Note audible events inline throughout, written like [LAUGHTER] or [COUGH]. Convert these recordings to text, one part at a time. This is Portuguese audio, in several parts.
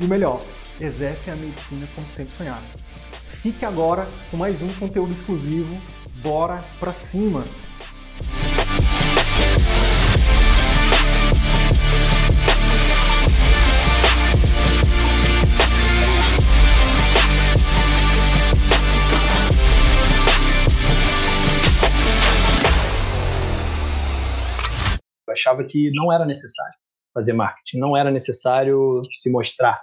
e o melhor, exercem a medicina como sempre sonharam. Fique agora com mais um conteúdo exclusivo. Bora pra cima! Eu achava que não era necessário fazer marketing, não era necessário se mostrar.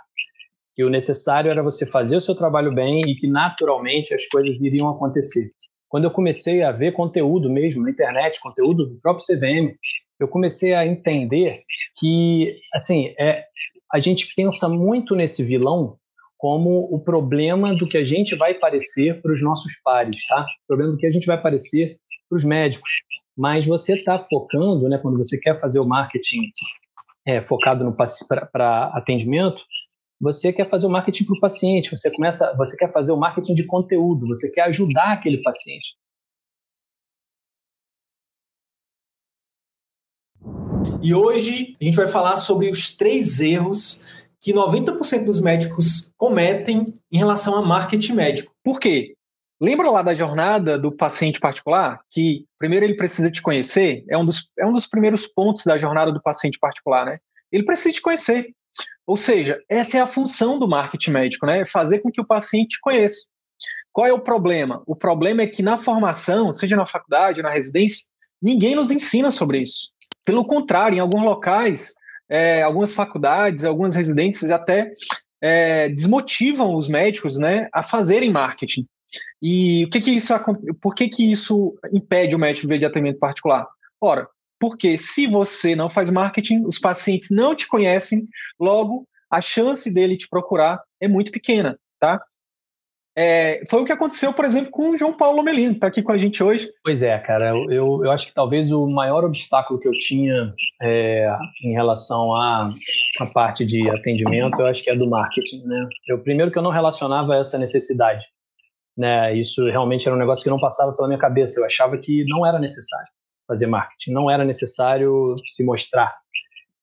Que o necessário era você fazer o seu trabalho bem e que naturalmente as coisas iriam acontecer. Quando eu comecei a ver conteúdo mesmo na internet, conteúdo do próprio CVM, eu comecei a entender que, assim, é, a gente pensa muito nesse vilão como o problema do que a gente vai parecer para os nossos pares, tá? O problema do que a gente vai parecer para os médicos. Mas você está focando, né, quando você quer fazer o marketing é, focado para atendimento, você quer fazer o marketing para o paciente, você começa, você quer fazer o marketing de conteúdo, você quer ajudar aquele paciente. E hoje a gente vai falar sobre os três erros que 90% dos médicos cometem em relação a marketing médico. Por quê? Lembra lá da jornada do paciente particular? Que primeiro ele precisa te conhecer, é um dos, é um dos primeiros pontos da jornada do paciente particular, né? Ele precisa te conhecer. Ou seja, essa é a função do marketing médico, né? Fazer com que o paciente te conheça. Qual é o problema? O problema é que na formação, seja na faculdade, na residência, ninguém nos ensina sobre isso. Pelo contrário, em alguns locais, é, algumas faculdades, algumas residências até é, desmotivam os médicos né, a fazerem marketing. E o que que isso, por que, que isso impede o médico de atendimento particular? Ora, porque se você não faz marketing, os pacientes não te conhecem, logo a chance dele te procurar é muito pequena, tá? É, foi o que aconteceu, por exemplo, com o João Paulo Melino, que está aqui com a gente hoje. Pois é, cara, eu, eu acho que talvez o maior obstáculo que eu tinha é, em relação à, à parte de atendimento, eu acho que é do marketing, né? Eu, primeiro que eu não relacionava essa necessidade né? Isso realmente era um negócio que não passava pela minha cabeça. Eu achava que não era necessário fazer marketing, não era necessário se mostrar.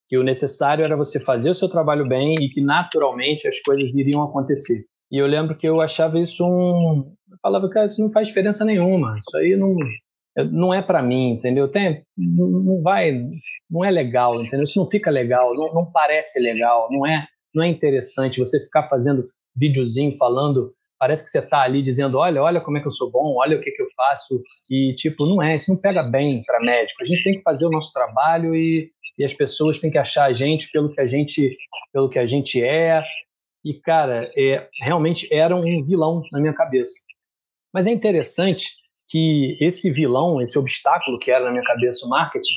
Que o necessário era você fazer o seu trabalho bem e que naturalmente as coisas iriam acontecer. E eu lembro que eu achava isso um. Eu falava, cara, isso não faz diferença nenhuma. Isso aí não, não é para mim, entendeu? Tem, não vai, não é legal, entendeu? Isso não fica legal, não, não parece legal, não é, não é interessante você ficar fazendo videozinho falando parece que você está ali dizendo, olha, olha como é que eu sou bom, olha o que, que eu faço, e tipo, não é, isso não pega bem para médico. A gente tem que fazer o nosso trabalho e, e as pessoas têm que achar a gente pelo que a gente, pelo que a gente é. E cara, é, realmente era um vilão na minha cabeça. Mas é interessante que esse vilão, esse obstáculo que era na minha cabeça o marketing,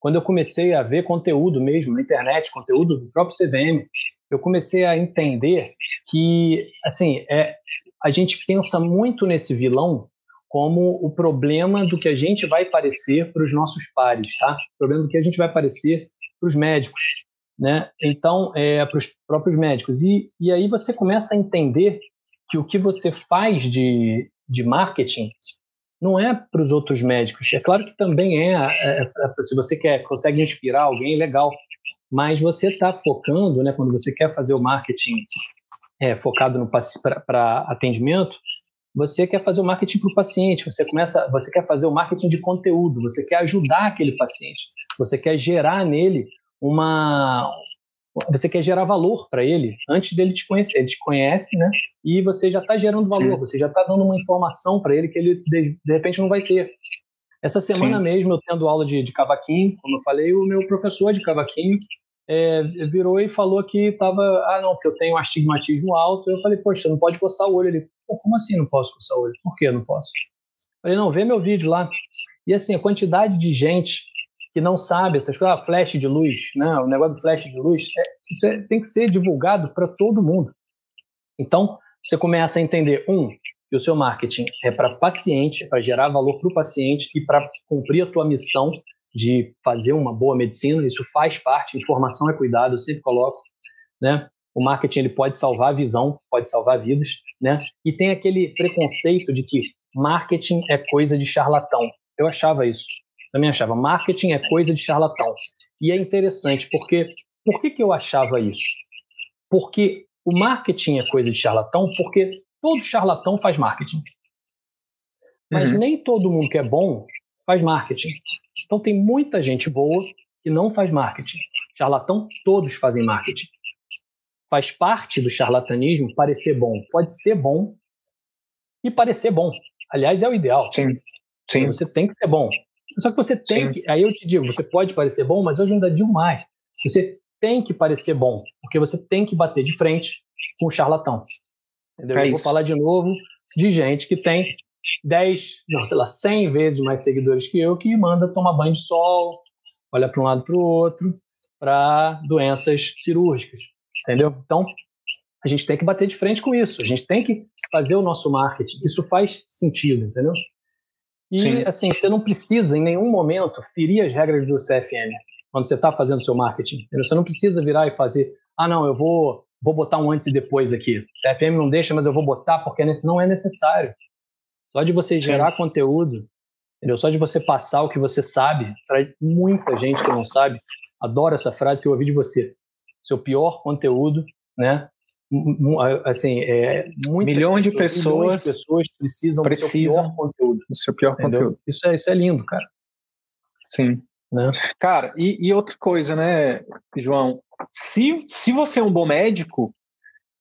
quando eu comecei a ver conteúdo mesmo na internet, conteúdo do próprio CVM, eu comecei a entender que, assim, é, a gente pensa muito nesse vilão como o problema do que a gente vai parecer para os nossos pares, tá? O problema do que a gente vai parecer para os médicos, né? Então, é, para os próprios médicos. E, e aí você começa a entender que o que você faz de, de marketing não é para os outros médicos. É claro que também é, é, é, se você quer consegue inspirar alguém, legal. Mas você está focando, né? Quando você quer fazer o marketing é, focado para atendimento, você quer fazer o marketing para o paciente, você começa, você quer fazer o marketing de conteúdo, você quer ajudar aquele paciente, você quer gerar nele uma, você quer gerar valor para ele antes dele te conhecer. Ele te conhece, né? E você já está gerando valor, Sim. você já está dando uma informação para ele que ele de, de, repente não vai ter. Essa semana Sim. mesmo eu tendo aula de, de cavaquinho, como eu falei, o meu professor de cavaquinho é, virou e falou que estava, ah, não, porque eu tenho astigmatismo alto. Eu falei, poxa, não pode coçar o olho. Ele, Pô, como assim não posso coçar o olho? Por que não posso? Falei, não, vê meu vídeo lá. E assim, a quantidade de gente que não sabe essas coisas, ah, flash de luz, né? o negócio do flash de luz, Isso é, tem que ser divulgado para todo mundo. Então, você começa a entender, um, que o seu marketing é para paciente, é para gerar valor para o paciente e para cumprir a tua missão de fazer uma boa medicina, isso faz parte, informação é cuidado, eu sempre coloco, né? O marketing ele pode salvar a visão, pode salvar vidas, né? E tem aquele preconceito de que marketing é coisa de charlatão. Eu achava isso. Também achava marketing é coisa de charlatão. E é interessante porque por que, que eu achava isso? Porque o marketing é coisa de charlatão, porque todo charlatão faz marketing. Mas uhum. nem todo mundo que é bom faz marketing. Então tem muita gente boa que não faz marketing. Charlatão, todos fazem marketing. Faz parte do charlatanismo parecer bom. Pode ser bom e parecer bom. Aliás, é o ideal. Sim. Sim. Você tem que ser bom. Só que você tem Sim. que. Aí eu te digo, você pode parecer bom, mas hoje ainda digo mais. Você tem que parecer bom, porque você tem que bater de frente com o charlatão. Entendeu? É eu vou falar de novo de gente que tem 10, não, sei lá, 100 vezes mais seguidores que eu, que manda tomar banho de sol, olha para um lado para o outro, para doenças cirúrgicas. Entendeu? Então, a gente tem que bater de frente com isso. A gente tem que fazer o nosso marketing. Isso faz sentido, entendeu? E, Sim. assim, você não precisa, em nenhum momento, ferir as regras do CFM quando você está fazendo seu marketing. Entendeu? Você não precisa virar e fazer, ah, não, eu vou, vou botar um antes e depois aqui. CFM não deixa, mas eu vou botar porque não é necessário. Só de você gerar Sim. conteúdo, entendeu? Só de você passar o que você sabe, para muita gente que não sabe, adoro essa frase que eu ouvi de você. Seu pior conteúdo, né? Assim, é, milhões de pessoas, de pessoas precisam, precisam do seu pior conteúdo. Do seu pior entendeu? conteúdo. Isso é, isso é lindo, cara. Sim. Né? Cara, e, e, outra coisa, né, João? Se, se você é um bom médico,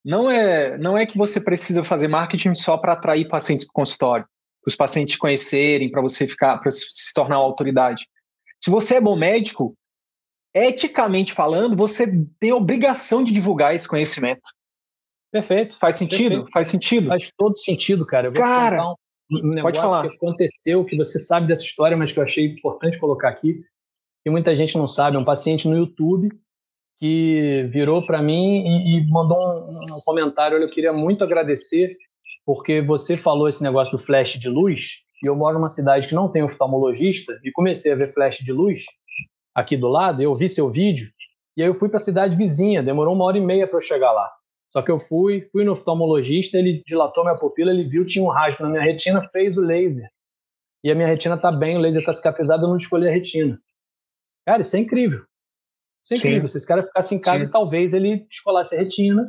não é, não é que você precisa fazer marketing só para atrair pacientes para o consultório, para os pacientes conhecerem, para você ficar, para se tornar uma autoridade. Se você é bom médico, eticamente falando, você tem a obrigação de divulgar esse conhecimento. Perfeito. Faz sentido? Perfeito. Faz sentido? Faz todo sentido, cara. Eu vou cara, um, um pode falar. que aconteceu, que você sabe dessa história, mas que eu achei importante colocar aqui, que muita gente não sabe. Um paciente no YouTube que virou para mim e, e mandou um, um, comentário. Olha, eu queria muito agradecer porque você falou esse negócio do flash de luz e eu moro numa cidade que não tem oftalmologista e comecei a ver flash de luz aqui do lado. Eu vi seu vídeo e aí eu fui para a cidade vizinha. Demorou uma hora e meia para eu chegar lá. Só que eu fui, fui no oftalmologista, ele dilatou minha pupila, ele viu tinha um rasgo na minha retina, fez o laser. E a minha retina tá bem, o laser tá cicatrizado, eu não escolhi a retina. Cara, isso é incrível. Isso é Sim. incrível. Se esse cara ficasse em casa, Sim. talvez ele descolasse a retina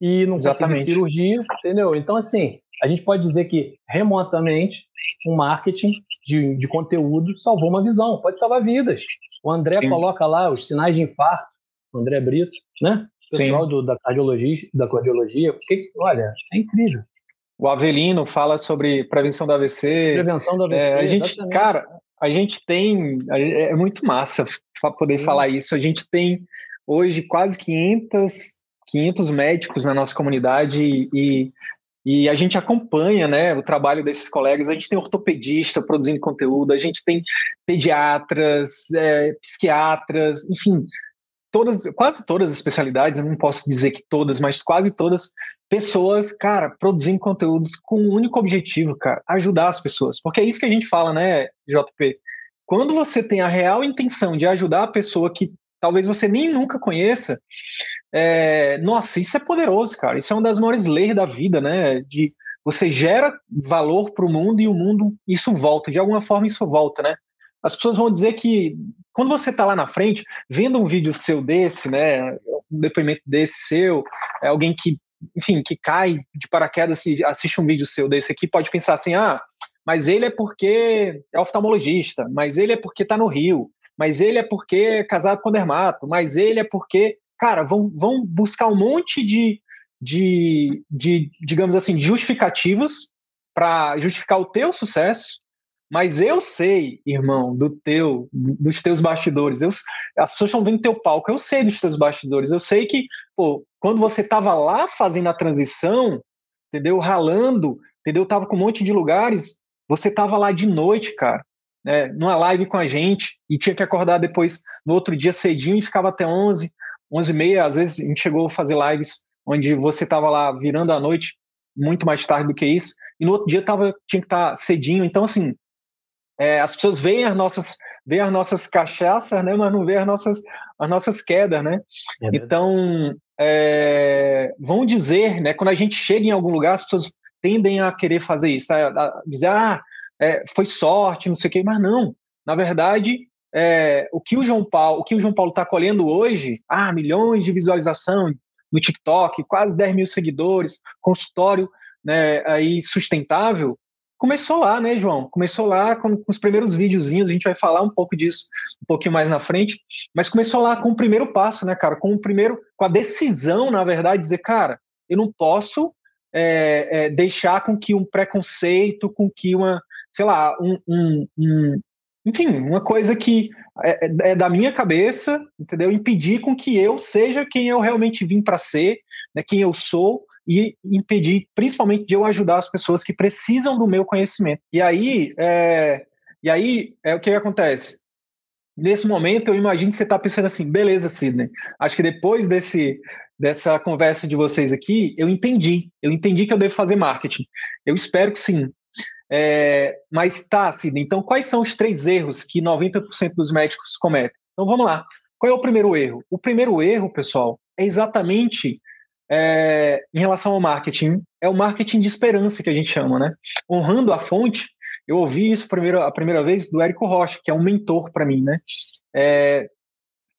e não conseguisse cirurgia, entendeu? Então, assim, a gente pode dizer que remotamente um marketing de, de conteúdo salvou uma visão, pode salvar vidas. O André Sim. coloca lá os sinais de infarto, o André Brito, né? O pessoal do, da cardiologia, da cardiologia, porque, olha, é incrível. O Avelino fala sobre prevenção do AVC. Prevenção do AVC. É, a gente, cara, a gente tem. É muito massa poder falar isso. A gente tem hoje quase 500, 500 médicos na nossa comunidade e, e a gente acompanha né, o trabalho desses colegas. A gente tem ortopedista produzindo conteúdo, a gente tem pediatras, é, psiquiatras, enfim, todas, quase todas as especialidades, eu não posso dizer que todas, mas quase todas, pessoas, cara, produzindo conteúdos com um único objetivo, cara, ajudar as pessoas. Porque é isso que a gente fala, né, JP? Quando você tem a real intenção de ajudar a pessoa que talvez você nem nunca conheça, é, nossa, isso é poderoso, cara. Isso é uma das maiores leis da vida, né? De você gera valor para o mundo e o mundo isso volta. De alguma forma isso volta, né? As pessoas vão dizer que quando você está lá na frente, vendo um vídeo seu desse, né, um depoimento desse seu, é alguém que, enfim, que cai de paraquedas e assiste um vídeo seu desse aqui, pode pensar assim, ah, mas ele é porque é oftalmologista, mas ele é porque está no Rio, mas ele é porque é casado com dermato, mas ele é porque, cara, vão, vão buscar um monte de, de, de digamos assim, justificativas para justificar o teu sucesso mas eu sei, irmão, do teu, dos teus bastidores. Eu, as pessoas estão vendo teu palco. Eu sei dos teus bastidores. Eu sei que, pô, quando você estava lá fazendo a transição, entendeu? Ralando, entendeu? Tava com um monte de lugares. Você tava lá de noite, cara, né? Numa live com a gente e tinha que acordar depois no outro dia cedinho e ficava até 11 11 e meia, às vezes a gente chegou a fazer lives onde você estava lá virando a noite, muito mais tarde do que isso, e no outro dia tava, tinha que estar tá cedinho. Então, assim, é, as pessoas veem as nossas, veem as nossas cachaças, né, mas não veem as nossas, as nossas quedas, né? É então, é, vão dizer, né, quando a gente chega em algum lugar, as pessoas tendem a querer fazer isso, a, a dizer, ah, é, foi sorte, não sei o quê, mas não. Na verdade, é, o que o João Paulo, o que o João Paulo está colhendo hoje, ah, milhões de visualização no TikTok, quase 10 mil seguidores, consultório né, aí sustentável, começou lá, né, João? Começou lá com, com, os primeiros videozinhos, a gente vai falar um pouco disso um pouquinho mais na frente, mas começou lá com o primeiro passo, né, cara? Com o primeiro, com a decisão, na verdade, de dizer, cara, eu não posso é, é, deixar com que um preconceito, com que uma, sei lá, um, um, um enfim, uma coisa que é, é, da minha cabeça, entendeu? Impedir com que eu seja quem eu realmente vim para ser, né, quem eu sou, e impedir, principalmente, de eu ajudar as pessoas que precisam do meu conhecimento. E aí, é, e aí é o que acontece. Nesse momento, eu imagino que você está pensando assim, beleza, Sidney. Acho que depois desse, dessa conversa de vocês aqui, eu entendi. Eu entendi que eu devo fazer marketing. Eu espero que sim. É, mas tá, Sidney, então quais são os três erros que 90% dos médicos cometem? Então vamos lá. Qual é o primeiro erro? O primeiro erro, pessoal, é exatamente é, em relação ao marketing. É o marketing de esperança que a gente chama, né? Honrando a fonte, eu ouvi isso primeiro, a primeira vez do Érico Rocha, que é um mentor para mim, né? É,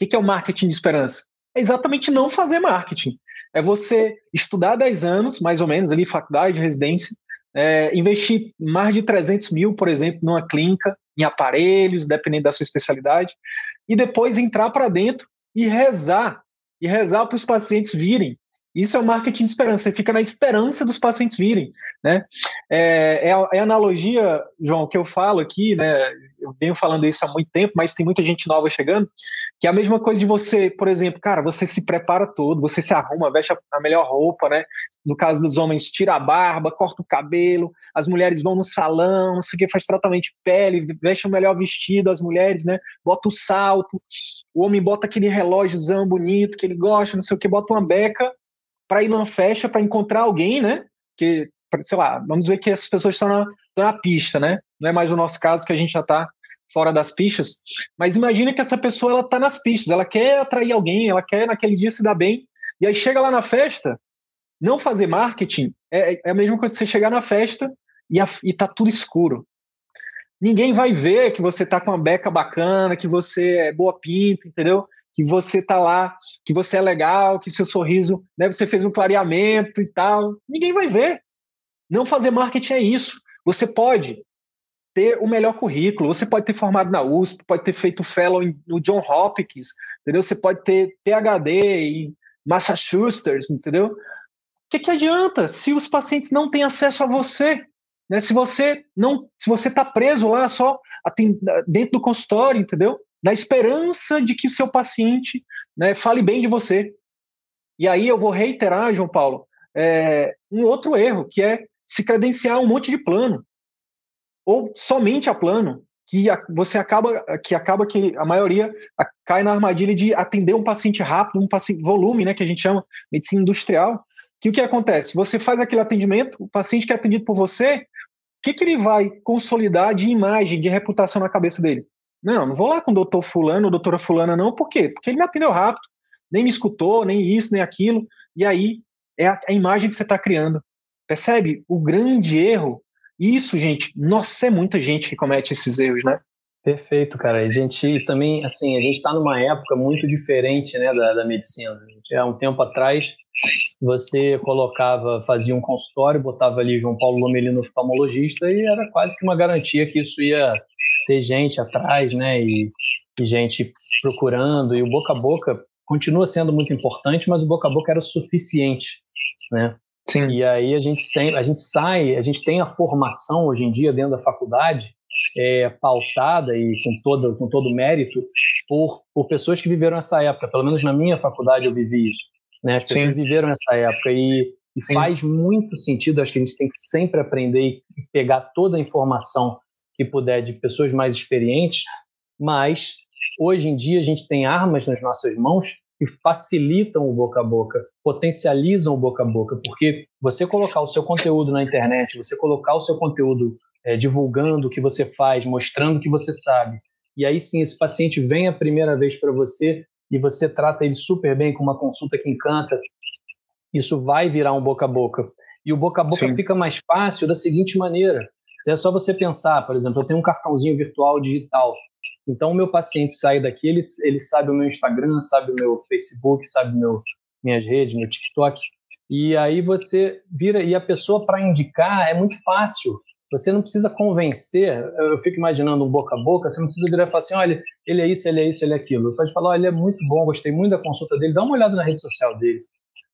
o que é o marketing de esperança? É exatamente não fazer marketing. É você estudar 10 anos, mais ou menos, ali, faculdade, residência, é, investir mais de 300 mil, por exemplo, numa clínica, em aparelhos, dependendo da sua especialidade, e depois entrar para dentro e rezar, e rezar para os pacientes virem. Isso é o marketing de esperança, você fica na esperança dos pacientes virem. Né? É, é, a, é a analogia, João, que eu falo aqui, né? eu venho falando isso há muito tempo, mas tem muita gente nova chegando, que é a mesma coisa de você, por exemplo, cara, você se prepara todo, você se arruma, veste a, melhor roupa, né? No caso dos homens, tira a barba, corta o cabelo, as mulheres vão no salão, não sei o que, faz tratamento de pele, veste o melhor vestido, as mulheres, né? Bota o salto, o homem bota aquele relógiozão bonito que ele gosta, não sei o que, bota uma beca para ir numa festa, para encontrar alguém, né? Que, sei lá, vamos ver que essas pessoas estão na, estão na pista, né? Não é mais o nosso caso que a gente já está fora das pistas, mas imagina que essa pessoa ela tá nas pistas, ela quer atrair alguém, ela quer naquele dia se dar bem, e aí chega lá na festa, não fazer marketing é, é a mesma coisa que você chegar na festa e, a, e tá tudo escuro. Ninguém vai ver que você tá com uma beca bacana, que você é boa pinta, entendeu? Que você tá lá, que você é legal, que seu sorriso, né, você fez um clareamento e tal. Ninguém vai ver. Não fazer marketing é isso. Você pode ter o melhor currículo. Você pode ter formado na USP, pode ter feito fellow no John Hopkins, entendeu? Você pode ter PhD em Massachusetts, entendeu? O que, que adianta se os pacientes não têm acesso a você? Né? Se você não, se você está preso lá só dentro do consultório, entendeu? Na esperança de que o seu paciente né, fale bem de você. E aí eu vou reiterar, João Paulo, é, um outro erro, que é se credenciar um monte de plano ou somente a plano, que você acaba que acaba que a maioria cai na armadilha de atender um paciente rápido, um paciente volume, né, que a gente chama medicina industrial. Que o que acontece? Você faz aquele atendimento, o paciente que é atendido por você, o que, que ele vai consolidar de imagem, de reputação na cabeça dele? Não, não vou lá com o doutor fulano, doutora fulana, não. Por quê? Porque ele me atendeu rápido, nem me escutou, nem isso, nem aquilo. E aí é a, a imagem que você está criando. Percebe? O grande erro isso, gente, nossa, é muita gente que comete esses erros, né? Perfeito, cara. A gente também, assim, a gente está numa época muito diferente, né, da, da medicina. Há um tempo atrás, você colocava, fazia um consultório, botava ali João Paulo Lomelino oftalmologista e era quase que uma garantia que isso ia ter gente atrás, né, e, e gente procurando. E o boca a boca continua sendo muito importante, mas o boca a boca era suficiente, né? Sim. E aí a gente, sempre, a gente sai, a gente tem a formação hoje em dia dentro da faculdade é, pautada e com todo, com todo mérito por, por pessoas que viveram essa época. Pelo menos na minha faculdade eu vivi isso. Né? As pessoas Sim. viveram essa época e, e faz muito sentido. Acho que a gente tem que sempre aprender e pegar toda a informação que puder de pessoas mais experientes, mas hoje em dia a gente tem armas nas nossas mãos que facilitam o boca a boca, potencializam o boca a boca, porque você colocar o seu conteúdo na internet, você colocar o seu conteúdo é, divulgando o que você faz, mostrando o que você sabe, e aí sim esse paciente vem a primeira vez para você e você trata ele super bem com uma consulta que encanta, isso vai virar um boca a boca. E o boca a boca sim. fica mais fácil da seguinte maneira: se é só você pensar, por exemplo, eu tenho um cartãozinho virtual digital. Então, o meu paciente sai daqui, ele, ele sabe o meu Instagram, sabe o meu Facebook, sabe meu, minhas redes, meu TikTok. E aí você vira, e a pessoa para indicar é muito fácil. Você não precisa convencer, eu fico imaginando um boca a boca, você não precisa virar e falar assim, olha, ele é isso, ele é isso, ele é aquilo. Pode falar, olha, ele é muito bom, gostei muito da consulta dele, dá uma olhada na rede social dele.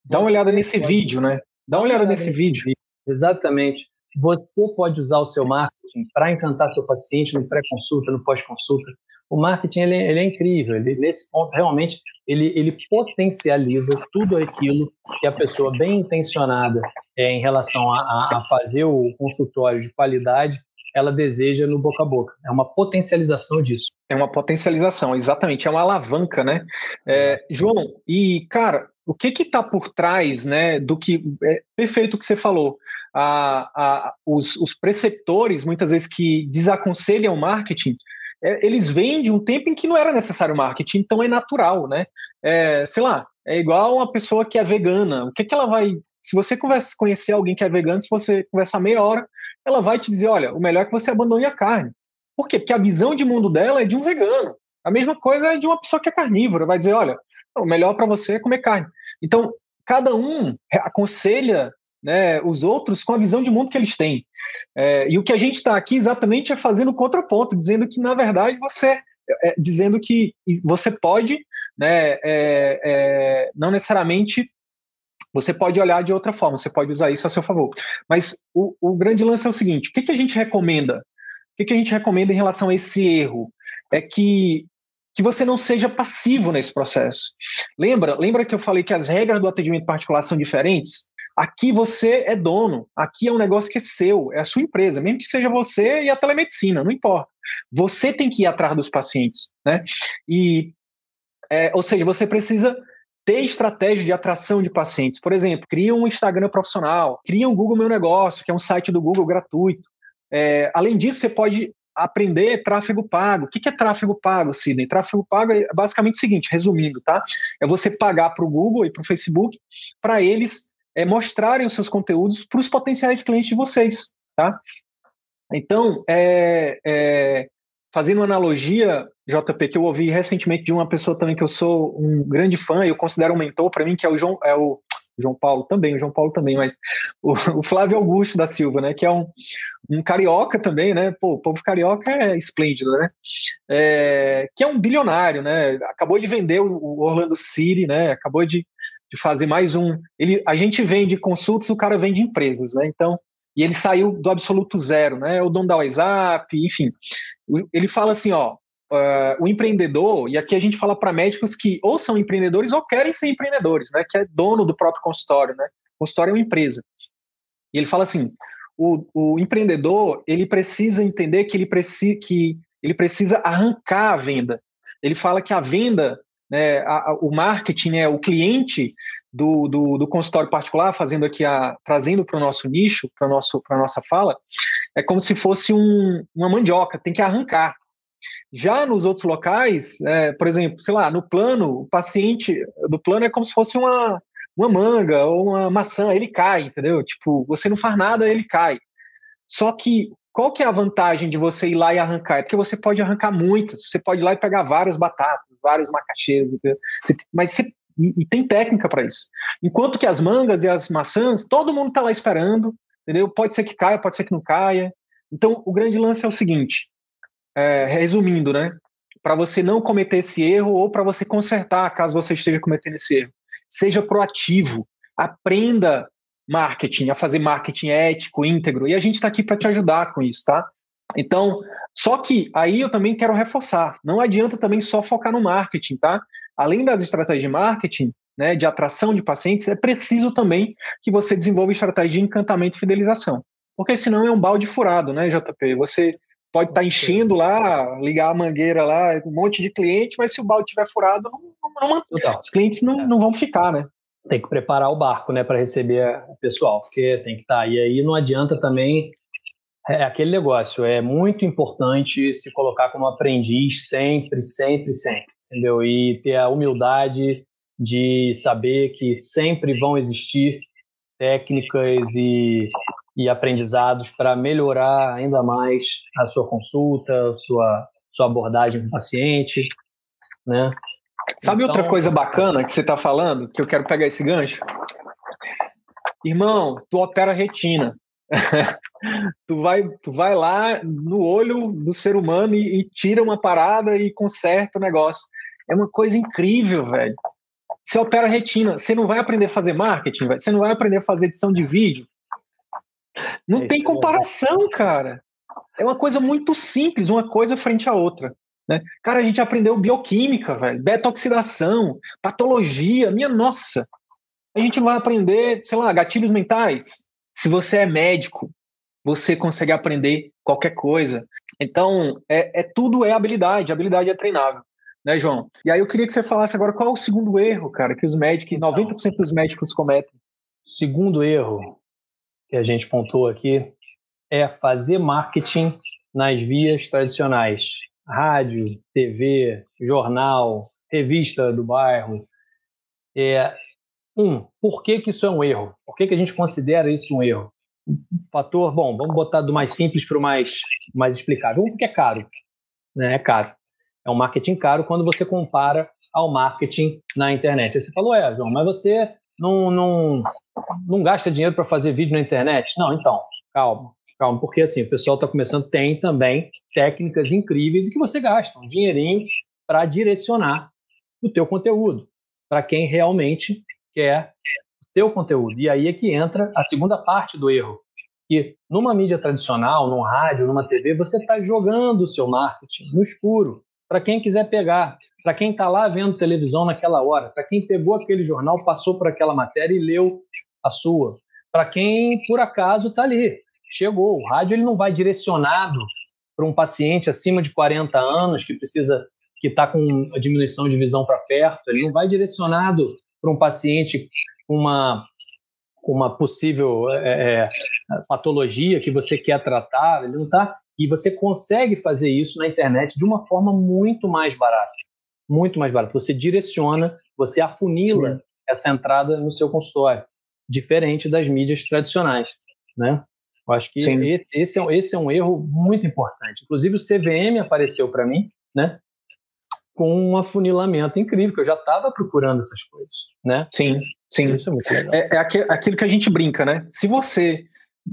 Dá uma olhada nesse pode... vídeo, né? Dá uma olhada nesse vídeo. vídeo. Exatamente. Você pode usar o seu marketing para encantar seu paciente no pré-consulta, no pós-consulta. O marketing ele, ele é incrível. Ele, nesse ponto, realmente, ele, ele potencializa tudo aquilo que a pessoa bem intencionada é, em relação a, a fazer o consultório de qualidade ela deseja no boca a boca. É uma potencialização disso. É uma potencialização, exatamente. É uma alavanca, né? É, João, e cara, o que que está por trás, né, do que é perfeito o que você falou a, a, os, os, preceptores, muitas vezes, que desaconselham o marketing, é, eles vêm de um tempo em que não era necessário marketing, então é natural, né? É, sei lá, é igual uma pessoa que é vegana. O que, que ela vai. Se você conversa, conhecer alguém que é vegano, se você conversar meia hora, ela vai te dizer: olha, o melhor é que você abandone a carne. Por quê? Porque a visão de mundo dela é de um vegano. A mesma coisa é de uma pessoa que é carnívora. Vai dizer: olha, o melhor para você é comer carne. Então, cada um aconselha né, os outros com a visão de mundo que eles têm. É, e o que a gente está aqui exatamente é fazendo contraponto, dizendo que, na verdade, você. É, dizendo que você pode, né, é, é, não necessariamente você pode olhar de outra forma, você pode usar isso a seu favor. Mas o, o grande lance é o seguinte: o que, que a gente recomenda? O que, que a gente recomenda em relação a esse erro? É que que você não seja passivo nesse processo. Lembra? Lembra que eu falei que as regras do atendimento particular são diferentes? Aqui você é dono, aqui é um negócio que é seu, é a sua empresa, mesmo que seja você e a telemedicina, não importa. Você tem que ir atrás dos pacientes, né? E, é, ou seja, você precisa ter estratégia de atração de pacientes. Por exemplo, cria um Instagram profissional, cria um Google Meu Negócio, que é um site do Google gratuito. É, além disso, você pode aprender tráfego pago. O que é tráfego pago, Sidney? Tráfego pago é basicamente o seguinte, resumindo, tá? É você pagar para o Google e para o Facebook para eles é, mostrarem os seus conteúdos para os potenciais clientes de vocês, tá? Então, é, é, fazendo uma analogia, JP, que eu ouvi recentemente de uma pessoa também que eu sou um grande fã, eu considero um mentor para mim, que é o João, é o João Paulo também, o João Paulo também, mas o, [LAUGHS] o, Flávio Augusto da Silva, né, que é um, um carioca também, né, pô, o povo carioca é esplêndido, né, é, que é um bilionário, né, acabou de vender o, o Orlando City, né, acabou de de fazer mais um. Ele, a gente vende consultas, o cara vende empresas, né? Então, e ele saiu do absoluto zero, né? O dono da WhatsApp, enfim. Ele fala assim, ó, uh, o empreendedor, e aqui a gente fala para médicos que ou são empreendedores ou querem ser empreendedores, né? Que é dono do próprio consultório, né? O consultório é uma empresa. E ele fala assim, o, o empreendedor ele precisa entender que ele precisa que ele precisa arrancar a venda. Ele fala que a venda né, a, a, o marketing, né, o cliente do, do, do, consultório particular, fazendo aqui a, trazendo para o nosso nicho, para nosso para nossa fala, é como se fosse um, uma mandioca, tem que arrancar. Já nos outros locais, é, por exemplo, sei lá, no plano, o paciente do plano é como se fosse uma, uma manga ou uma maçã, ele cai, entendeu? Tipo, você não faz nada, ele cai. Só que qual que é a vantagem de você ir lá e arrancar? É porque você pode arrancar muitas, você pode ir lá e pegar várias batatas, várias macaxeiras, mas você, e, e tem técnica para isso. Enquanto que as mangas e as maçãs, todo mundo está lá esperando, entendeu? Pode ser que caia, pode ser que não caia. Então, o grande lance é o seguinte, é, resumindo, né? Para você não cometer esse erro ou para você consertar caso você esteja cometendo esse erro, seja proativo, aprenda marketing, a fazer marketing ético, íntegro, e a gente está aqui para te ajudar com isso, tá? Então, só que aí eu também quero reforçar, não adianta também só focar no marketing, tá? Além das estratégias de marketing, né, de atração de pacientes, é preciso também que você desenvolva estratégia de encantamento e fidelização. Porque senão é um balde furado, né, JP? Você pode estar tá enchendo lá, ligar a mangueira lá, um monte de cliente, mas se o balde estiver furado, não, não Total. Os clientes não, é. não vão ficar, né? Tem que preparar o barco, né, para receber o pessoal, porque tem que estar. Tá. E aí não adianta também é, aquele negócio. É muito importante se colocar como aprendiz sempre, sempre, sempre, entendeu? E ter a humildade de saber que sempre vão existir técnicas e, e aprendizados para melhorar ainda mais a sua consulta, sua, sua abordagem com o paciente, né? Sabe então, outra coisa bacana que você está falando, que eu quero pegar esse gancho? Irmão, tu opera retina. [LAUGHS] tu, vai, tu vai lá no olho do ser humano e, e tira uma parada e conserta o negócio. É uma coisa incrível, velho. Você opera retina, você não vai aprender a fazer marketing, véio. você não vai aprender a fazer edição de vídeo. Não é tem comparação, cara. É uma coisa muito simples, uma coisa frente à outra. Né? Cara, a gente aprendeu bioquímica, velho, beta-oxidação, patologia, minha nossa. A gente vai aprender, sei lá, gatilhos mentais. Se você é médico, você consegue aprender qualquer coisa. Então, é, é tudo é habilidade, habilidade é treinável, né, João? E aí eu queria que você falasse agora qual é o segundo erro, cara, que os médicos, 90% dos médicos cometem. O segundo erro que a gente pontuou aqui é fazer marketing nas vias tradicionais rádio, TV, jornal, revista do bairro. É, um, por que, que isso é um erro? Por que, que a gente considera isso um erro? fator, bom, vamos botar do mais simples para o mais, mais explicável. Um, porque é caro. Né? É caro. É um marketing caro quando você compara ao marketing na internet. Aí você falou, é, João, mas você não, não, não gasta dinheiro para fazer vídeo na internet? Não, então, calma. Calma, porque assim, o pessoal está começando, tem também técnicas incríveis e que você gasta um dinheirinho para direcionar o teu conteúdo para quem realmente quer o teu conteúdo. E aí é que entra a segunda parte do erro, que numa mídia tradicional, num rádio, numa TV, você está jogando o seu marketing no escuro para quem quiser pegar, para quem está lá vendo televisão naquela hora, para quem pegou aquele jornal, passou por aquela matéria e leu a sua, para quem por acaso está ali chegou. O rádio ele não vai direcionado para um paciente acima de 40 anos que precisa que está com a diminuição de visão para perto. Ele não vai direcionado para um paciente com uma uma possível é, é, patologia que você quer tratar. Ele não está e você consegue fazer isso na internet de uma forma muito mais barata, muito mais barata. Você direciona, você afunila Sim. essa entrada no seu consultório, diferente das mídias tradicionais, né? Eu acho que esse, esse, é, esse é um erro muito importante. Inclusive, o CVM apareceu para mim, né? Com um afunilamento incrível, que eu já estava procurando essas coisas, né? Sim, sim. Isso é muito legal. É, é aquilo que a gente brinca, né? Se você,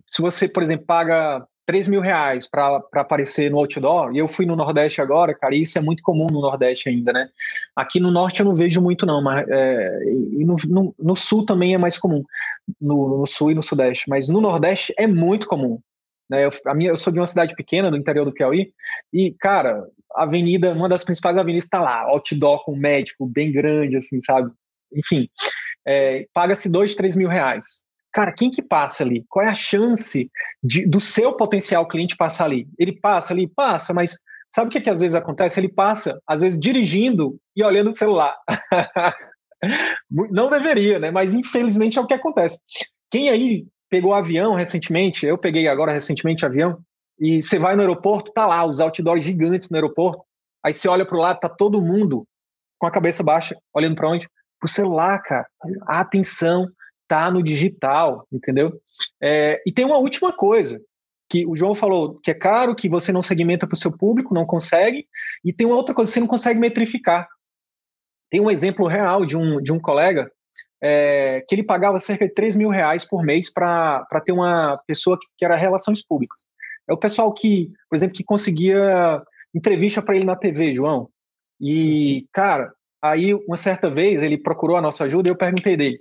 se você, por exemplo, paga 3 mil reais para aparecer no outdoor, e eu fui no Nordeste agora, cara, e isso é muito comum no Nordeste ainda, né? Aqui no Norte eu não vejo muito, não, mas é, e no, no, no, Sul também é mais comum, no, no, Sul e no Sudeste, mas no Nordeste é muito comum. Né? Eu, a minha, eu sou de uma cidade pequena, do interior do Piauí, e, cara, avenida, uma das principais avenidas está lá, outdoor com um médico bem grande, assim, sabe? Enfim, é, paga-se dois, três mil reais. Cara, quem que passa ali? Qual é a chance de, do seu potencial cliente passar ali? Ele passa ali? Passa, mas sabe o que, que às vezes acontece? Ele passa, às vezes, dirigindo e olhando o celular. [LAUGHS] Não deveria, né? Mas infelizmente é o que acontece. Quem aí pegou avião recentemente, eu peguei agora recentemente avião, e você vai no aeroporto, tá lá, os outdoors gigantes no aeroporto, aí você olha para o lado, tá todo mundo com a cabeça baixa, olhando para onde? Pro celular, cara. A atenção está no digital, entendeu? É, e tem uma última coisa, que o João falou que é caro, que você não segmenta para o seu público, não consegue, e tem uma outra coisa, você não consegue metrificar. Tem um exemplo real de um, de um colega é, que ele pagava cerca de 3 mil reais por mês para ter uma pessoa que, que era relações públicas. É o pessoal que, por exemplo, que conseguia entrevista para ele na TV, João. E, cara, aí uma certa vez ele procurou a nossa ajuda e eu perguntei dele: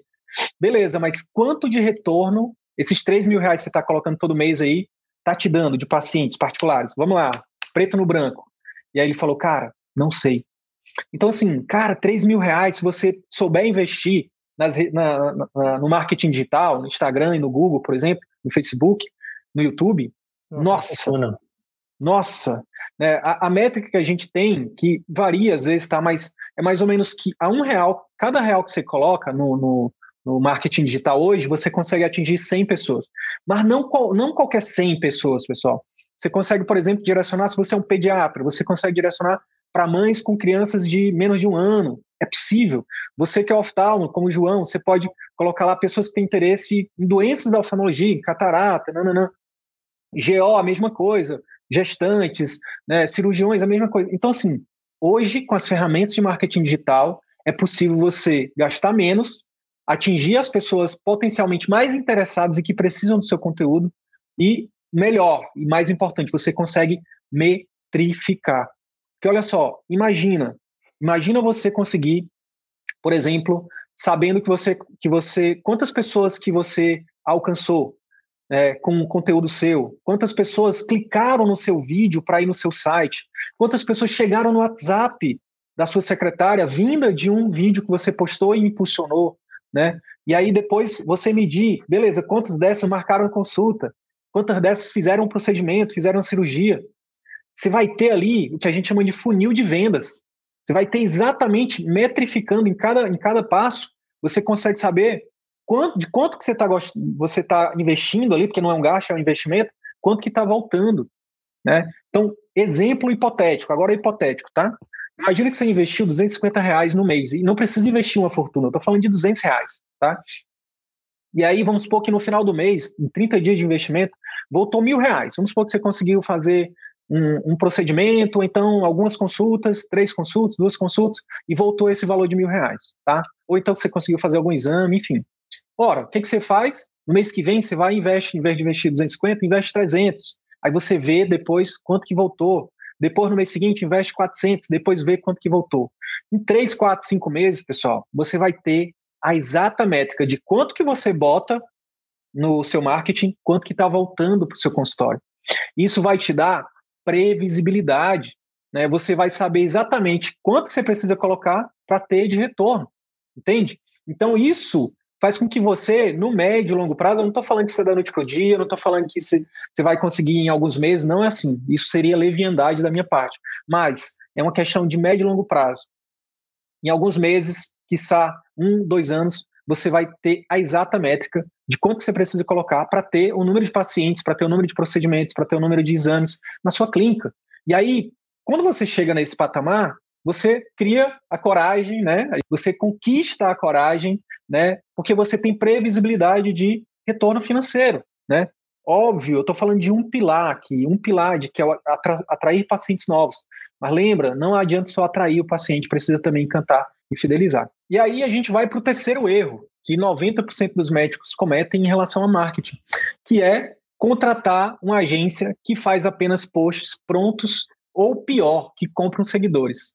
Beleza, mas quanto de retorno esses 3 mil reais que você está colocando todo mês aí tá te dando de pacientes particulares? Vamos lá, preto no branco. E aí ele falou, cara, não sei. Então, assim, cara, 3 mil reais, se você souber investir nas, na, na, no marketing digital, no Instagram e no Google, por exemplo, no Facebook, no YouTube, nossa, nossa nossa, né, a, a, métrica que a gente tem, que varia às vezes, tá? Mas é mais ou menos que a um real, cada real que você coloca no, no, no marketing digital hoje, você consegue atingir 100 pessoas. Mas não, não qualquer 100 pessoas, pessoal. Você consegue, por exemplo, direcionar, se você é um pediatra, você consegue direcionar para mães com crianças de menos de um ano. É possível. Você que é oftalmo, como o João, você pode colocar lá pessoas que têm interesse em doenças da oftalmologia, catarata, nananã. GO, a mesma coisa. Gestantes, né, cirurgiões, a mesma coisa. Então, assim, hoje, com as ferramentas de marketing digital, é possível você gastar menos, atingir as pessoas potencialmente mais interessadas e que precisam do seu conteúdo e melhor e mais importante, você consegue metrificar. Porque olha só, imagina, imagina você conseguir, por exemplo, sabendo que você, que você, quantas pessoas que você alcançou é, com conteúdo seu, quantas pessoas clicaram no seu vídeo para ir no seu site, quantas pessoas chegaram no WhatsApp da sua secretária vinda de um vídeo que você postou e impulsionou, né? E aí depois você medir, beleza, quantas dessas marcaram consulta, quantas dessas fizeram um procedimento, fizeram uma cirurgia, você vai ter ali o que a gente chama de funil de vendas. Você vai ter exatamente metrificando em cada, em cada passo, você consegue saber quanto, de quanto que você está você tá investindo ali, porque não é um gasto, é um investimento, quanto que está voltando. Né? Então, exemplo hipotético, agora é hipotético, tá? Imagina que você investiu 250 reais no mês, e não precisa investir uma fortuna, eu estou falando de 200 reais, tá? E aí, vamos supor que no final do mês, em 30 dias de investimento, voltou mil reais. Vamos supor que você conseguiu fazer um, um, procedimento, ou então algumas consultas, três consultas, duas consultas, e voltou esse valor de mil reais, tá? Ou então você conseguiu fazer algum exame, enfim. Ora, o que, que você faz? No mês que vem, você vai e investe, em vez de investir 250, investe 300. Aí você vê depois quanto que voltou. Depois, no mês seguinte, investe 400, depois vê quanto que voltou. Em 3, 4, 5 meses, pessoal, você vai ter a exata métrica de quanto que você bota no seu marketing, quanto que está voltando para o seu consultório. Isso vai te dar previsibilidade. Né? Você vai saber exatamente quanto você precisa colocar para ter de retorno. Entende? Então, isso faz com que você, no médio e longo prazo, eu não estou falando que você dá noite para o dia, não estou falando que você vai conseguir em alguns meses, não é assim. Isso seria leviandade da minha parte. Mas é uma questão de médio e longo prazo. Em alguns meses, quiçá um, dois anos, você vai ter a exata métrica de quanto você precisa colocar para ter o número de pacientes, para ter o número de procedimentos, para ter o número de exames na sua clínica. E aí, quando você chega nesse patamar, você cria a coragem, né? Você conquista a coragem, né? Porque você tem previsibilidade de retorno financeiro, né? Óbvio, eu estou falando de um pilar aqui, um pilar de que é atrair pacientes novos. Mas lembra, não adianta só atrair o paciente, precisa também encantar e fidelizar. E aí a gente vai para o terceiro erro, que 90% dos médicos cometem em relação a marketing, que é contratar uma agência que faz apenas posts prontos ou pior, que compram seguidores.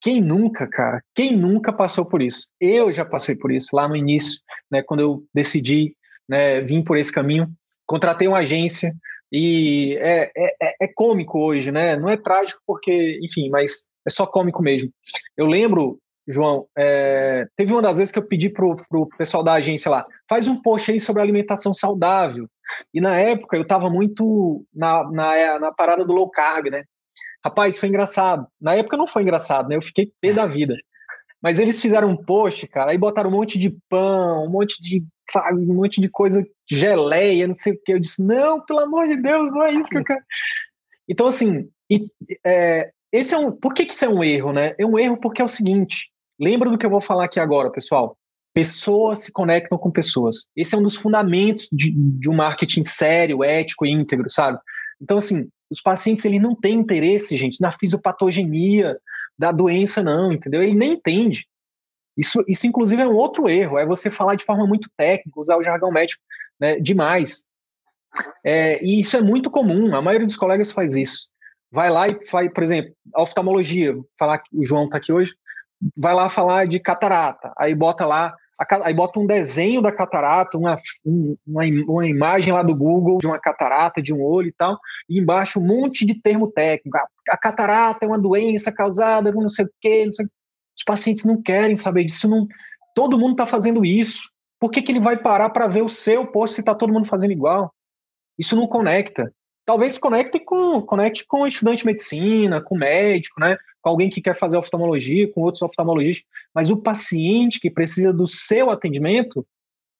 Quem nunca, cara? Quem nunca passou por isso? Eu já passei por isso lá no início, né, quando eu decidi né, vir por esse caminho. Contratei uma agência e é, é, é, é cômico hoje, né? Não é trágico porque, enfim, mas é só cômico mesmo. Eu lembro João, é, teve uma das vezes que eu pedi pro, pro pessoal da agência lá, faz um post aí sobre alimentação saudável. E na época eu estava muito na, na, na, parada do low carb, né? Rapaz, foi engraçado. Na época não foi engraçado, né? Eu fiquei pé da vida. Mas eles fizeram um post, cara, aí botaram um monte de pão, um monte de, sabe, um monte de coisa, geleia, não sei o que. Eu disse, não, pelo amor de Deus, não é isso que eu quero. Então, assim, e, é, esse é um. Por que, que isso é um erro, né? É um erro porque é o seguinte: Lembra do que eu vou falar aqui agora, pessoal? Pessoas se conectam com pessoas. Esse é um dos fundamentos de, de um marketing sério, ético e íntegro, sabe? Então, assim, os pacientes ele não têm interesse, gente, na fisiopatogenia da doença, não, entendeu? Ele nem entende. Isso, isso, inclusive, é um outro erro, é você falar de forma muito técnica, usar o jargão médico né, demais. É, e isso é muito comum, a maioria dos colegas faz isso. Vai lá e faz, por exemplo, oftalmologia, falar que o João está aqui hoje, vai lá falar de catarata, aí bota lá, aí bota um desenho da catarata, uma, uma, uma imagem lá do Google de uma catarata, de um olho e tal, e embaixo um monte de termo técnico. A, a catarata é uma doença causada por não sei o quê, sei Os pacientes não querem saber disso, não, todo mundo está fazendo isso. Por que, que ele vai parar para ver o seu post se está todo mundo fazendo igual? Isso não conecta. talvez conecte com, conecte com estudante de medicina, com médico, né? Com alguém que quer fazer oftalmologia, com outros oftalmologistas, mas o paciente que precisa do seu atendimento,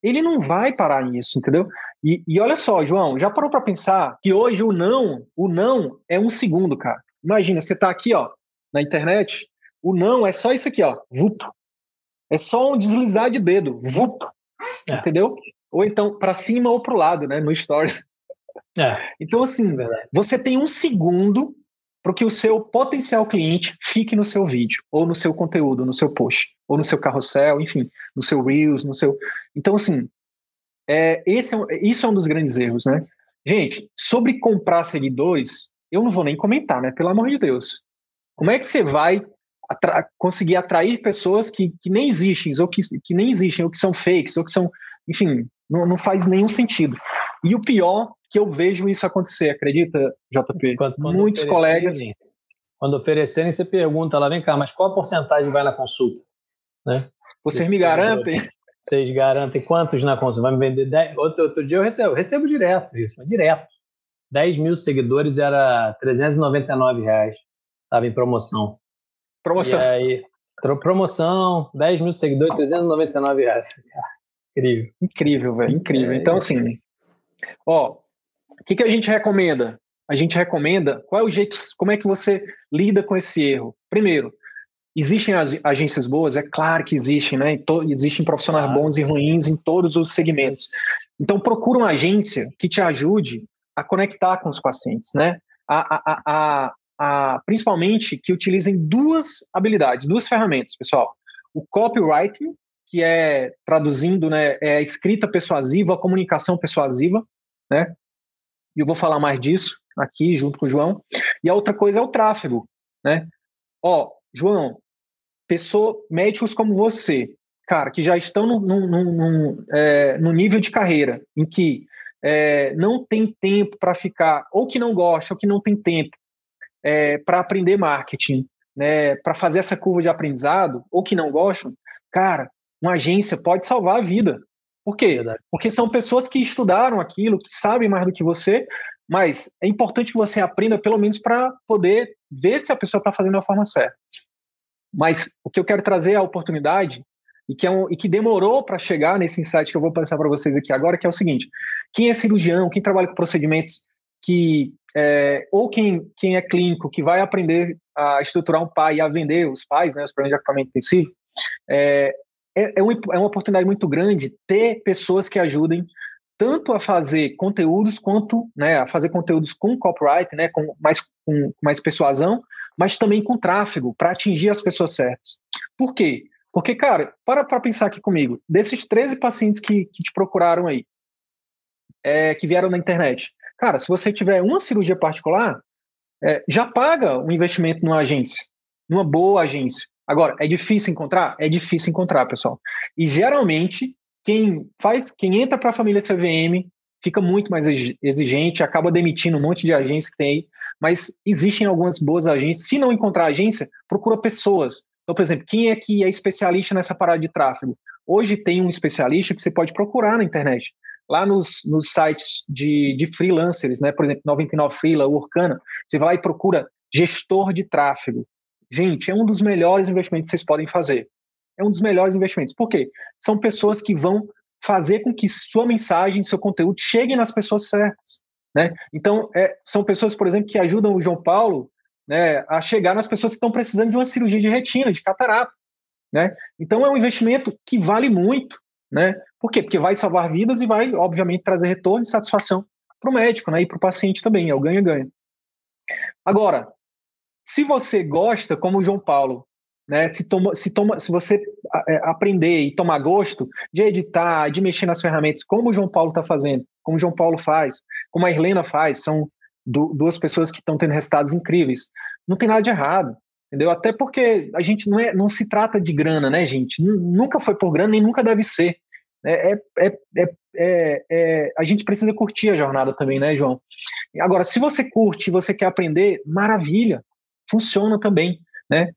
ele não vai parar nisso, entendeu? E, e olha só, João, já parou para pensar que hoje o não, o não é um segundo, cara. Imagina, você está aqui, ó, na internet, o não é só isso aqui, ó, vuto. É só um deslizar de dedo, vuto. É. Entendeu? Ou então para cima ou para o lado, né, no story. É. Então, assim, você tem um segundo para que o seu potencial cliente fique no seu vídeo, ou no seu conteúdo, no seu post, ou no seu carrossel, enfim, no seu Reels, no seu. Então, assim, é, esse é, isso é um dos grandes erros, né? Gente, sobre comprar seguidores, eu não vou nem comentar, né? Pelo amor de Deus. Como é que você vai atra conseguir atrair pessoas que, que nem existem, ou que, que nem existem, ou que são fakes, ou que são. Enfim, não, não faz nenhum sentido. E o pior que eu vejo isso acontecer, acredita, JP? Quando, quando Muitos colegas. Quando oferecerem, você pergunta lá, vem cá, mas qual a porcentagem vai na consulta? Né? Vocês me garantem? Vocês garantem quantos na consulta? Vai me vender 10? Outro, outro dia eu recebo, eu recebo direto isso, direto. 10 mil seguidores era 399 reais. Estava em promoção. Promoção. E aí, promoção, 10 mil seguidores, 399 reais. Incrível. Incrível, velho. Incrível. É, então, assim, ó, o que, que a gente recomenda? A gente recomenda qual é o jeito, como é que você lida com esse erro? Primeiro, existem agências boas? É claro que existem, né? Existem profissionais bons e ruins em todos os segmentos. Então, procura uma agência que te ajude a conectar com os pacientes, né? A, a, a, a, principalmente que utilizem duas habilidades, duas ferramentas, pessoal. O copywriting, que é traduzindo, né, é a escrita persuasiva, a comunicação persuasiva, né? E eu vou falar mais disso aqui junto com o João. E a outra coisa é o tráfego, né? Ó, João, pessoa, médicos como você, cara, que já estão no, no, no, é, no nível de carreira em que é, não tem tempo para ficar, ou que não gosta, ou que não tem tempo é, para aprender marketing, né, para fazer essa curva de aprendizado, ou que não gostam, cara, uma agência pode salvar a vida. Por quê? Porque são pessoas que estudaram aquilo, que sabem mais do que você, mas é importante que você aprenda pelo menos para poder ver se a pessoa está fazendo da forma certa. Mas o que eu quero trazer é a oportunidade e que, é um, e que demorou para chegar nesse insight que eu vou passar para vocês aqui agora, que é o seguinte: quem é cirurgião, quem trabalha com procedimentos que é, ou quem, quem é clínico que vai aprender a estruturar um pai e a vender os pais, né, os programas de equipamento intensivo, é, é, é, uma, é uma oportunidade muito grande ter pessoas que ajudem tanto a fazer conteúdos quanto né, a fazer conteúdos com copyright, né, com mais, com mais persuasão, mas também com tráfego para atingir as pessoas certas. Por quê? Porque, cara, para para pensar aqui comigo, desses 13 pacientes que, que te procuraram aí, é, que vieram na internet, cara, se você tiver uma cirurgia particular, é, já paga um investimento numa agência, numa boa agência. Agora, é difícil encontrar? É difícil encontrar, pessoal. E geralmente, quem faz, quem entra para a família CVM fica muito mais exigente, acaba demitindo um monte de agência que tem aí, mas existem algumas boas agências. Se não encontrar agência, procura pessoas. Então, por exemplo, quem é que é especialista nessa parada de tráfego? Hoje tem um especialista que você pode procurar na internet. Lá nos, nos sites de, de freelancers, né? por exemplo, 99 Freela, Orkana, você vai lá e procura gestor de tráfego. Gente, é um dos melhores investimentos que vocês podem fazer. É um dos melhores investimentos. Por quê? São pessoas que vão fazer com que sua mensagem, seu conteúdo cheguem nas pessoas certas. Né? Então, é, são pessoas, por exemplo, que ajudam o João Paulo né, a chegar nas pessoas que estão precisando de uma cirurgia de retina, de catarata. Né? Então, é um investimento que vale muito. Né? Por quê? Porque vai salvar vidas e vai, obviamente, trazer retorno e satisfação para o médico né, e para o paciente também. É o ganha-ganha. Agora, se você gosta, como o João Paulo, né, se, toma, se, toma, se você é, aprender e tomar gosto de editar, de mexer nas ferramentas, como o João Paulo está fazendo, como o João Paulo faz, como a Irlena faz, são du duas pessoas que estão tendo resultados incríveis. Não tem nada de errado, entendeu? Até porque a gente não, é, não se trata de grana, né, gente? Nunca foi por grana nem nunca deve ser. É, é, é, é, é, a gente precisa curtir a jornada também, né, João? Agora, se você curte e você quer aprender, maravilha funciona também, né?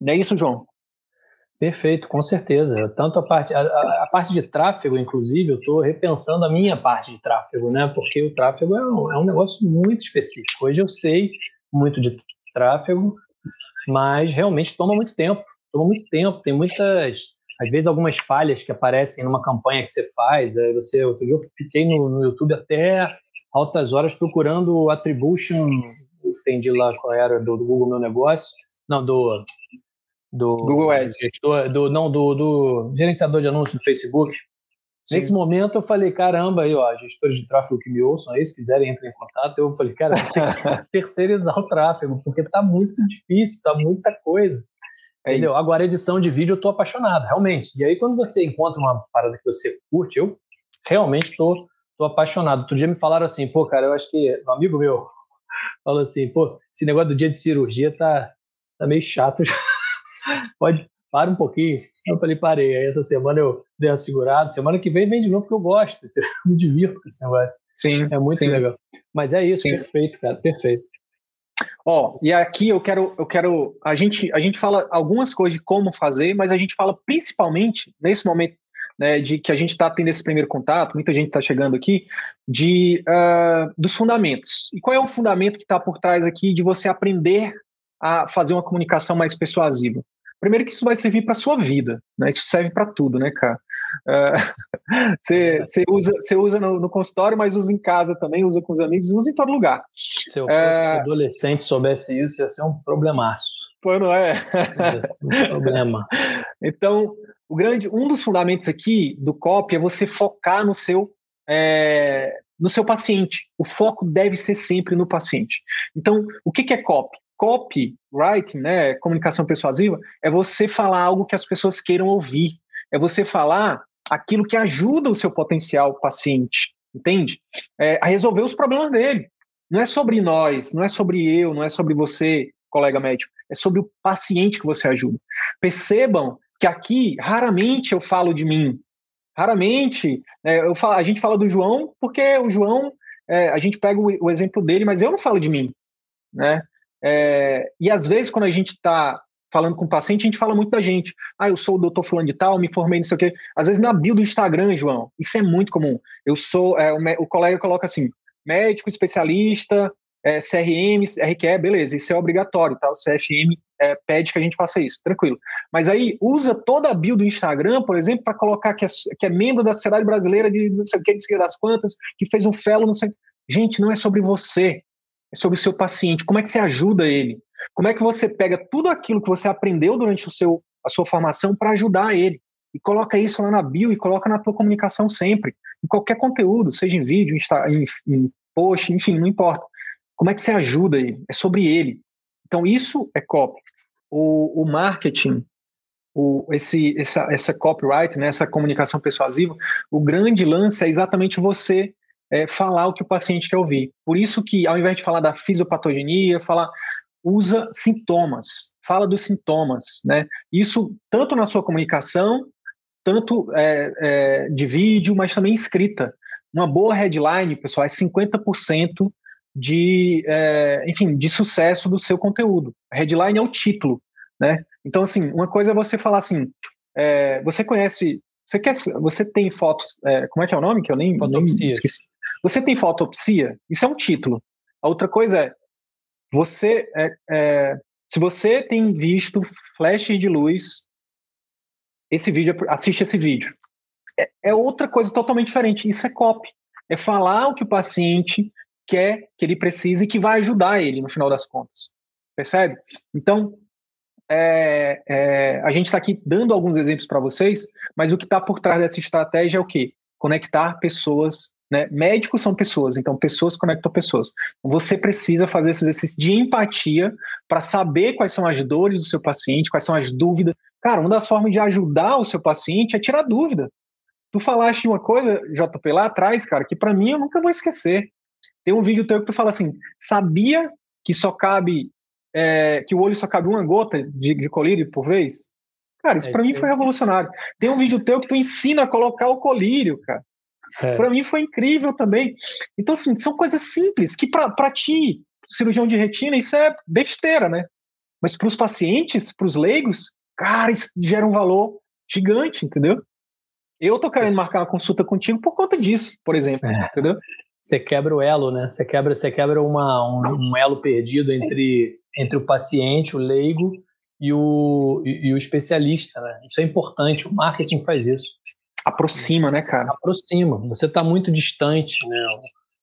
Não é isso, João? Perfeito, com certeza. Tanto a parte, a, a parte de tráfego, inclusive, eu estou repensando a minha parte de tráfego, né? Porque o tráfego é um, é um negócio muito específico. Hoje eu sei muito de tráfego, mas realmente toma muito tempo. Toma muito tempo, tem muitas, às vezes algumas falhas que aparecem numa campanha que você faz. Você, outro dia eu fiquei no, no YouTube até altas horas procurando attribution, entendi lá qual era do, do Google Meu Negócio, não, do do Google Ads. Do, do, não, do, do gerenciador de anúncios do Facebook. Sim. Nesse momento eu falei, caramba, aí, ó, gestores de tráfego que me ouçam aí, se quiserem, entrem em contato. Eu falei, cara, [LAUGHS] terceirizar o tráfego, porque tá muito difícil, tá muita coisa. É Entendeu? Isso. Agora, edição de vídeo eu tô apaixonado, realmente. E aí, quando você encontra uma parada que você curte, eu realmente tô, tô apaixonado. Outro dia me falaram assim, pô, cara, eu acho que um amigo meu falou assim, pô, esse negócio do dia de cirurgia tá, tá meio chato. [LAUGHS] Pode, para um pouquinho. Eu falei, parei. Aí essa semana eu dei uma segurada. Semana que vem vem de novo porque eu gosto. [LAUGHS] me divirto com esse negócio. Sim. É muito sim. legal. Mas é isso, sim. perfeito, cara, perfeito. Ó, oh, e aqui eu quero, eu quero, a gente, a gente fala algumas coisas de como fazer, mas a gente fala principalmente nesse momento né, de que a gente está tendo esse primeiro contato, muita gente está chegando aqui, de uh, dos fundamentos. E qual é o fundamento que está por trás aqui de você aprender a fazer uma comunicação mais persuasiva? Primeiro que isso vai servir para sua vida, né? Isso serve para tudo, né, cara? [LAUGHS] Você uh, usa, você usa no, no, consultório, mas usa em casa também, usa com os amigos, usa em todo lugar. Se eu fosse uh, adolescente soubesse isso, ia ser um problemaço. Pô, não é? um problema. [LAUGHS] Então, o grande, um dos fundamentos aqui do COP é você focar no seu é, no seu paciente. O foco deve ser sempre no paciente. Então, o que, que é COP? copywriting, né, comunicação persuasiva, é você falar algo que as pessoas queiram ouvir. É você falar aquilo que ajuda o seu potencial paciente, entende? É, a resolver os problemas dele. Não é sobre nós, não é sobre eu, não é sobre você, colega médico. É sobre o paciente que você ajuda. Percebam que aqui, raramente eu falo de mim. Raramente. É, eu falo, a gente fala do João porque o João, é, a gente pega o, o exemplo dele, mas eu não falo de mim. Né? É, e às vezes, quando a gente está falando com o paciente, a gente fala muito da gente. Ah, eu sou o doutor fulano de tal, me formei, não sei o quê. Às vezes na bio do Instagram, João, isso é muito comum. Eu sou, é, o, o, colega coloca assim, médico, especialista, é, CRM, RQE, beleza, isso é obrigatório, tá? O CFM é, pede que a gente faça isso, tranquilo. Mas aí usa toda a bio do Instagram, por exemplo, para colocar que é, que é, membro da Sociedade Brasileira de não sei o que, de das quantas, que fez um fellow, não sei Gente, não é sobre você é sobre o seu paciente. Como é que você ajuda ele? Como é que você pega tudo aquilo que você aprendeu durante o seu, a sua formação para ajudar ele? E coloca isso lá na bio e coloca na tua comunicação sempre. Em qualquer conteúdo, seja em vídeo, em, em post, enfim, não importa. Como é que você ajuda ele? É sobre ele. Então, isso é copy. O, o marketing, o, esse, essa, essa copyright, né, essa comunicação persuasiva, o grande lance é exatamente você é, falar o que o paciente quer ouvir. Por isso que, ao invés de falar da fisiopatogenia, falar usa sintomas, fala dos sintomas, né? Isso tanto na sua comunicação, tanto é, é, de vídeo, mas também escrita. Uma boa headline, pessoal, é 50% de, é, enfim, de sucesso do seu conteúdo. A headline é o título, né? Então, assim, uma coisa é você falar assim, é, você conhece, você quer, você tem fotos, é, como é que é o nome que eu nem, nem esqueci. Você tem fotopsia? Isso é um título. A outra coisa é, você é, é, se você tem visto flashes de luz, esse vídeo, assiste esse vídeo. É, é outra coisa totalmente diferente. Isso é copy. É falar o que o paciente quer, que ele precisa e que vai ajudar ele no final das contas. Percebe? Então, é, é, a gente está aqui dando alguns exemplos para vocês, mas o que está por trás dessa estratégia é o quê? Conectar pessoas né? Médicos são pessoas, então pessoas conectam pessoas. Você precisa fazer esse exercício de empatia para saber quais são as dores do seu paciente, quais são as dúvidas. Cara, uma das formas de ajudar o seu paciente é tirar dúvida. Tu falaste uma coisa, JP, lá atrás, cara, que para mim eu nunca vou esquecer. Tem um vídeo teu que tu fala assim: sabia que só cabe, é, que o olho só cabe uma gota de, de colírio por vez? Cara, isso é para mim foi revolucionário. Tem um vídeo teu que tu ensina a colocar o colírio, cara. É. Para mim foi incrível também. Então, assim, são coisas simples que para ti, cirurgião de retina, isso é besteira, né? Mas para os pacientes, para os leigos, cara, isso gera um valor gigante, entendeu? Eu tô querendo marcar uma consulta contigo por conta disso, por exemplo, é. entendeu? Você quebra o elo, né? Você quebra, você quebra uma, um, um, elo perdido entre, entre o paciente, o leigo e o, e, e, o especialista, né? Isso é importante, o marketing faz isso. Aproxima, né, cara? Aproxima. Você está muito distante, né?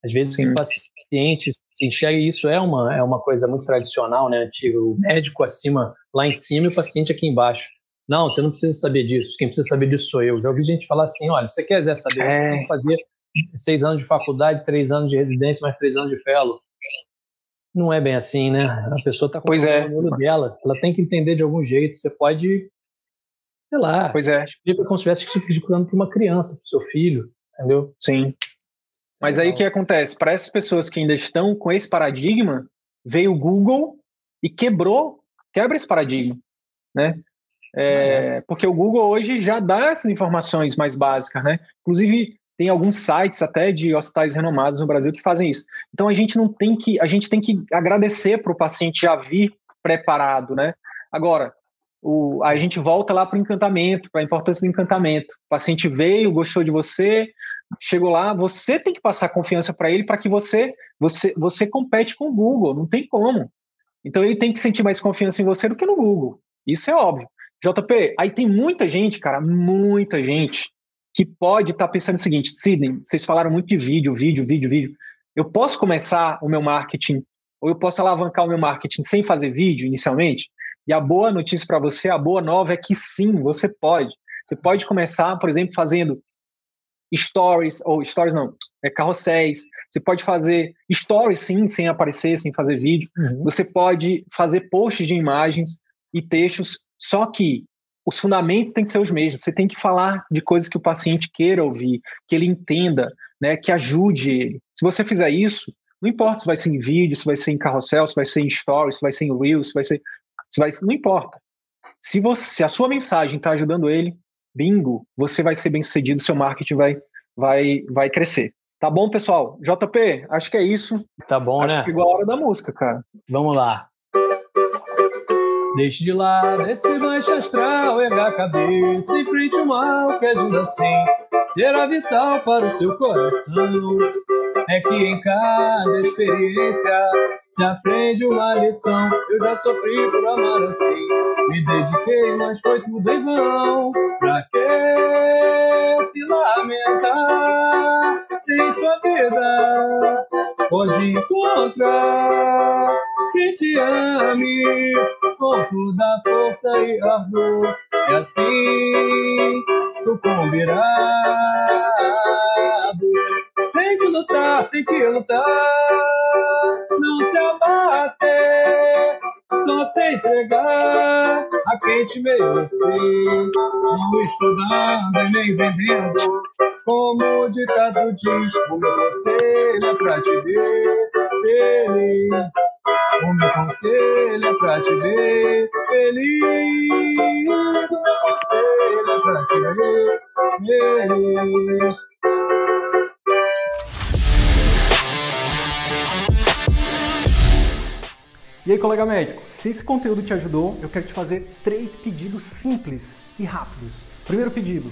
Às vezes Sim. o paciente se enxerga isso é uma, é uma coisa muito tradicional, né, antiga. O médico acima, lá em cima e o paciente aqui embaixo. Não, você não precisa saber disso. Quem precisa saber disso sou eu. Já ouvi gente falar assim: olha, se você quiser saber, é. você tem que fazer seis anos de faculdade, três anos de residência, mais três anos de fellow. Não é bem assim, né? A pessoa está com é. o olho dela. Ela tem que entender de algum jeito. Você pode, sei lá, pois é. explica como se estivesse explicando para uma criança, para o seu filho, entendeu? Sim. Mas aí o que acontece? Para essas pessoas que ainda estão com esse paradigma, veio o Google e quebrou, quebra esse paradigma, né? É, porque o Google hoje já dá essas informações mais básicas, né? Inclusive tem alguns sites até de hospitais renomados no Brasil que fazem isso. Então a gente não tem que, a gente tem que agradecer para o paciente já vir preparado, né? Agora, o, a gente volta lá para o encantamento, para a importância do encantamento. O paciente veio, gostou de você, chegou lá, você tem que passar confiança para ele para que você, você, você compete com o Google, não tem como. Então ele tem que sentir mais confiança em você do que no Google. Isso é óbvio. JP, aí tem muita gente, cara, muita gente que pode estar tá pensando o seguinte, Sidney, vocês falaram muito de vídeo, vídeo, vídeo, vídeo. Eu posso começar o meu marketing, ou eu posso alavancar o meu marketing sem fazer vídeo inicialmente? E a boa notícia para você, a boa nova é que sim, você pode. Você pode começar, por exemplo, fazendo stories, ou stories não, é carrosséis. Você pode fazer stories sim, sem aparecer, sem fazer vídeo. Uhum. Você pode fazer posts de imagens e textos, só que os fundamentos têm que ser os mesmos. Você tem que falar de coisas que o paciente queira ouvir, que ele entenda, né, que ajude ele. Se você fizer isso, não importa se vai ser em vídeo, se vai ser em carrossel, se vai ser em stories, se vai ser em reels, se vai ser, se vai, não importa. Se você, se a sua mensagem está ajudando ele, bingo, você vai ser bem sucedido, seu marketing vai, vai, vai crescer. Tá bom, pessoal? JP, acho que é isso. Tá bom, acho né? Acho que chegou a hora da música, cara. Vamos lá. Deixe de lado esse baixo astral, erga a cabeça, enfrente o mal que ajuda assim será vital para o seu coração. É que em cada experiência se aprende uma lição. Eu já sofri por amar assim, me dediquei, mas foi tudo em vão. Pra que se lamentar sem sua vida? Pode encontrar quem te ame com toda força e ardor. E assim sucumbirá. Tem que lutar, tem que lutar. Não se abater, só se entregar a quem te merecer. Não estudando e nem vendendo, como o ditado diz. O meu conselho é pra te ver feliz. O meu conselho é pra te ver feliz. O meu conselho é pra te ver feliz. E aí, colega médico, se esse conteúdo te ajudou, eu quero te fazer três pedidos simples e rápidos. Primeiro pedido,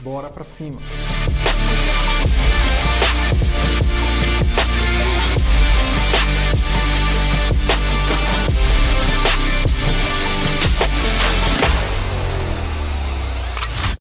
Bora pra cima!